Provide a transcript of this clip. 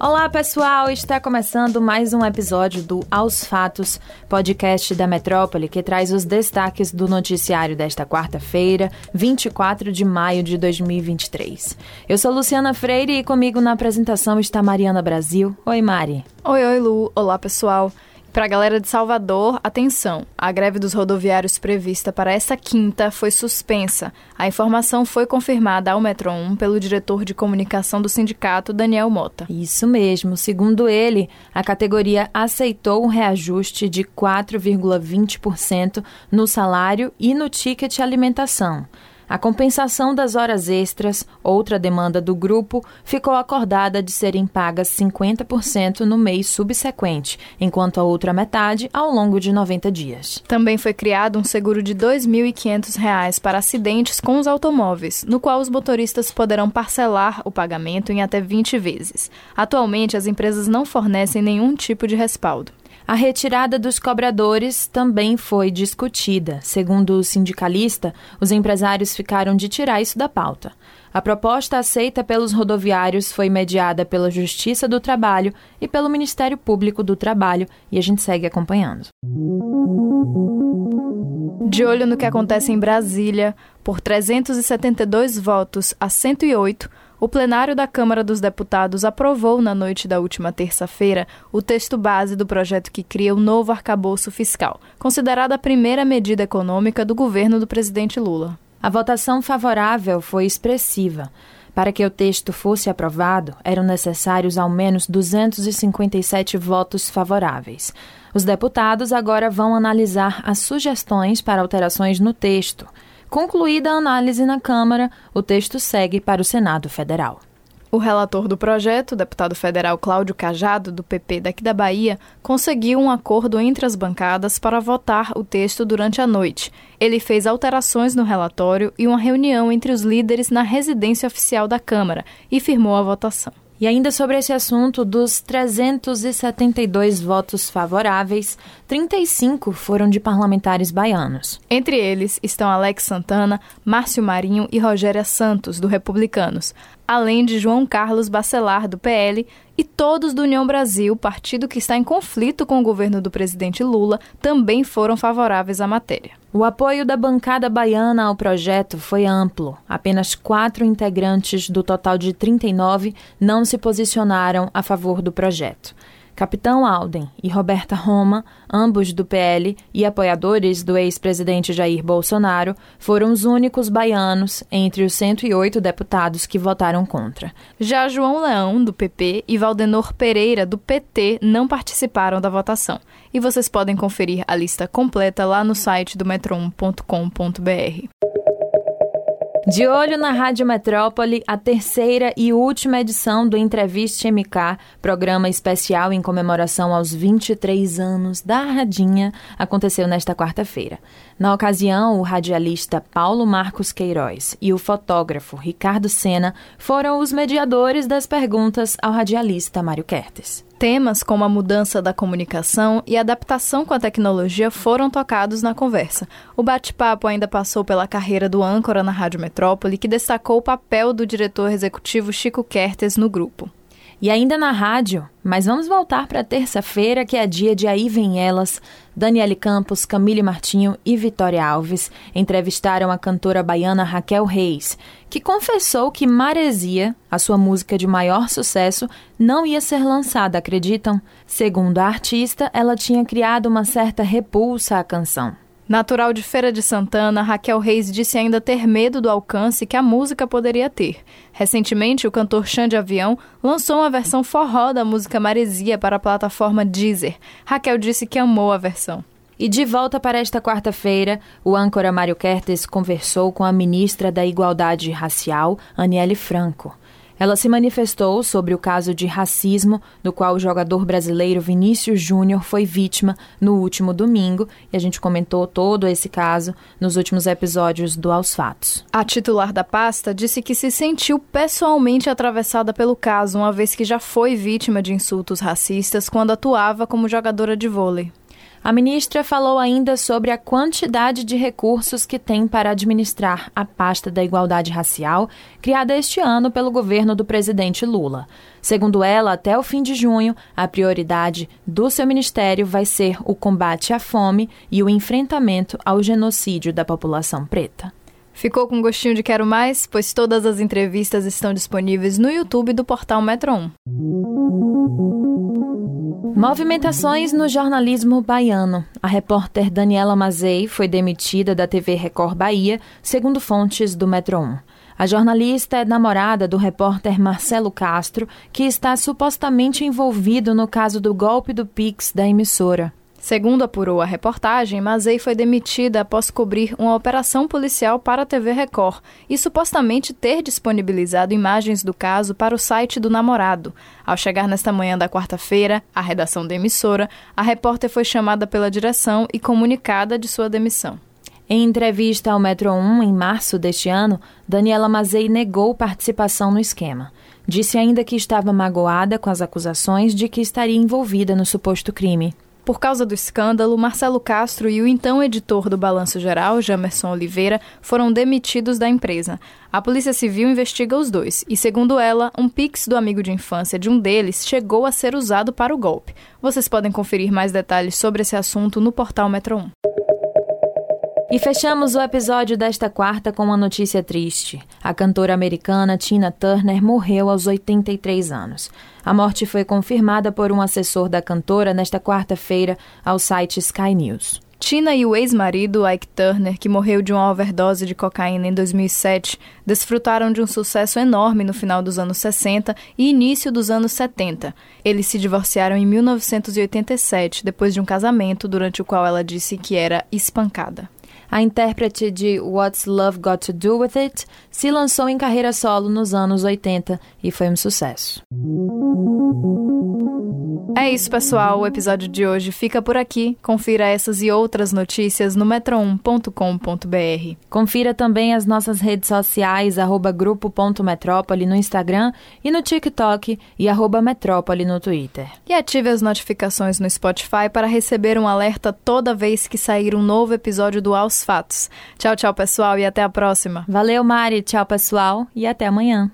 Olá, pessoal! Está começando mais um episódio do Aos Fatos, podcast da Metrópole, que traz os destaques do noticiário desta quarta-feira, 24 de maio de 2023. Eu sou Luciana Freire e comigo na apresentação está Mariana Brasil. Oi, Mari. Oi, oi, Lu. Olá, pessoal. Para a galera de Salvador, atenção! A greve dos rodoviários prevista para esta quinta foi suspensa. A informação foi confirmada ao Metro 1 pelo diretor de comunicação do sindicato, Daniel Mota. Isso mesmo. Segundo ele, a categoria aceitou um reajuste de 4,20% no salário e no ticket alimentação. A compensação das horas extras, outra demanda do grupo, ficou acordada de serem pagas 50% no mês subsequente, enquanto a outra metade ao longo de 90 dias. Também foi criado um seguro de R$ 2.500 para acidentes com os automóveis, no qual os motoristas poderão parcelar o pagamento em até 20 vezes. Atualmente, as empresas não fornecem nenhum tipo de respaldo. A retirada dos cobradores também foi discutida. Segundo o sindicalista, os empresários ficaram de tirar isso da pauta. A proposta aceita pelos rodoviários foi mediada pela Justiça do Trabalho e pelo Ministério Público do Trabalho e a gente segue acompanhando. De olho no que acontece em Brasília, por 372 votos a 108, o plenário da Câmara dos Deputados aprovou na noite da última terça-feira o texto base do projeto que cria o novo arcabouço fiscal, considerada a primeira medida econômica do governo do presidente Lula. A votação favorável foi expressiva. Para que o texto fosse aprovado, eram necessários ao menos 257 votos favoráveis. Os deputados agora vão analisar as sugestões para alterações no texto. Concluída a análise na Câmara, o texto segue para o Senado Federal. O relator do projeto, deputado federal Cláudio Cajado, do PP daqui da Bahia, conseguiu um acordo entre as bancadas para votar o texto durante a noite. Ele fez alterações no relatório e uma reunião entre os líderes na residência oficial da Câmara e firmou a votação. E ainda sobre esse assunto, dos 372 votos favoráveis, 35 foram de parlamentares baianos. Entre eles estão Alex Santana, Márcio Marinho e Rogéria Santos, do Republicanos, além de João Carlos Bacelar, do PL, e todos do União Brasil, partido que está em conflito com o governo do presidente Lula, também foram favoráveis à matéria. O apoio da bancada baiana ao projeto foi amplo. Apenas quatro integrantes do total de 39 não se posicionaram a favor do projeto. Capitão Alden e Roberta Roma, ambos do PL e apoiadores do ex-presidente Jair Bolsonaro, foram os únicos baianos entre os 108 deputados que votaram contra. Já João Leão, do PP, e Valdenor Pereira, do PT, não participaram da votação. E vocês podem conferir a lista completa lá no site do metron.com.br. De olho na Rádio Metrópole, a terceira e última edição do Entrevista MK, programa especial em comemoração aos 23 anos da Radinha, aconteceu nesta quarta-feira. Na ocasião, o radialista Paulo Marcos Queiroz e o fotógrafo Ricardo Sena foram os mediadores das perguntas ao radialista Mário Kertes. Temas como a mudança da comunicação e adaptação com a tecnologia foram tocados na conversa. O bate-papo ainda passou pela carreira do âncora na Rádio Metrópole, que destacou o papel do diretor executivo Chico Kertes no grupo. E ainda na rádio, mas vamos voltar para terça-feira, que é dia de Aí Vem Elas. Daniele Campos, Camille Martinho e Vitória Alves entrevistaram a cantora baiana Raquel Reis, que confessou que Maresia, a sua música de maior sucesso, não ia ser lançada, acreditam? Segundo a artista, ela tinha criado uma certa repulsa à canção. Natural de Feira de Santana, Raquel Reis disse ainda ter medo do alcance que a música poderia ter. Recentemente, o cantor Xande Avião lançou uma versão forró da música Maresia para a plataforma Deezer. Raquel disse que amou a versão. E de volta para esta quarta-feira, o âncora Mário Kertes conversou com a ministra da Igualdade Racial, Aniele Franco. Ela se manifestou sobre o caso de racismo do qual o jogador brasileiro Vinícius Júnior foi vítima no último domingo e a gente comentou todo esse caso nos últimos episódios do Aos Fatos. A titular da pasta disse que se sentiu pessoalmente atravessada pelo caso, uma vez que já foi vítima de insultos racistas quando atuava como jogadora de vôlei. A ministra falou ainda sobre a quantidade de recursos que tem para administrar a pasta da igualdade racial, criada este ano pelo governo do presidente Lula. Segundo ela, até o fim de junho, a prioridade do seu ministério vai ser o combate à fome e o enfrentamento ao genocídio da população preta. Ficou com gostinho de quero mais? Pois todas as entrevistas estão disponíveis no YouTube do portal Metro 1. Movimentações no jornalismo baiano. A repórter Daniela Mazei foi demitida da TV Record Bahia, segundo fontes do Metro 1. A jornalista é namorada do repórter Marcelo Castro, que está supostamente envolvido no caso do golpe do Pix da emissora. Segundo apurou a reportagem, Mazei foi demitida após cobrir uma operação policial para a TV Record e supostamente ter disponibilizado imagens do caso para o site do namorado. Ao chegar nesta manhã da quarta-feira, à redação da emissora, a repórter foi chamada pela direção e comunicada de sua demissão. Em entrevista ao Metro 1 em março deste ano, Daniela Mazei negou participação no esquema. Disse ainda que estava magoada com as acusações de que estaria envolvida no suposto crime. Por causa do escândalo, Marcelo Castro e o então editor do Balanço Geral, Jamerson Oliveira, foram demitidos da empresa. A Polícia Civil investiga os dois e, segundo ela, um pix do amigo de infância de um deles chegou a ser usado para o golpe. Vocês podem conferir mais detalhes sobre esse assunto no portal Metro 1. E fechamos o episódio desta quarta com uma notícia triste. A cantora americana Tina Turner morreu aos 83 anos. A morte foi confirmada por um assessor da cantora nesta quarta-feira ao site Sky News. Tina e o ex-marido Ike Turner, que morreu de uma overdose de cocaína em 2007, desfrutaram de um sucesso enorme no final dos anos 60 e início dos anos 70. Eles se divorciaram em 1987, depois de um casamento durante o qual ela disse que era espancada. A intérprete de What's Love Got to Do With It se lançou em carreira solo nos anos 80 e foi um sucesso. É isso, pessoal. O episódio de hoje fica por aqui. Confira essas e outras notícias no metro1.com.br. Confira também as nossas redes sociais, arroba grupo.metrópole no Instagram e no TikTok e arroba metrópole no Twitter. E ative as notificações no Spotify para receber um alerta toda vez que sair um novo episódio do Aos Fatos. Tchau, tchau, pessoal, e até a próxima. Valeu, Mari. Tchau, pessoal, e até amanhã.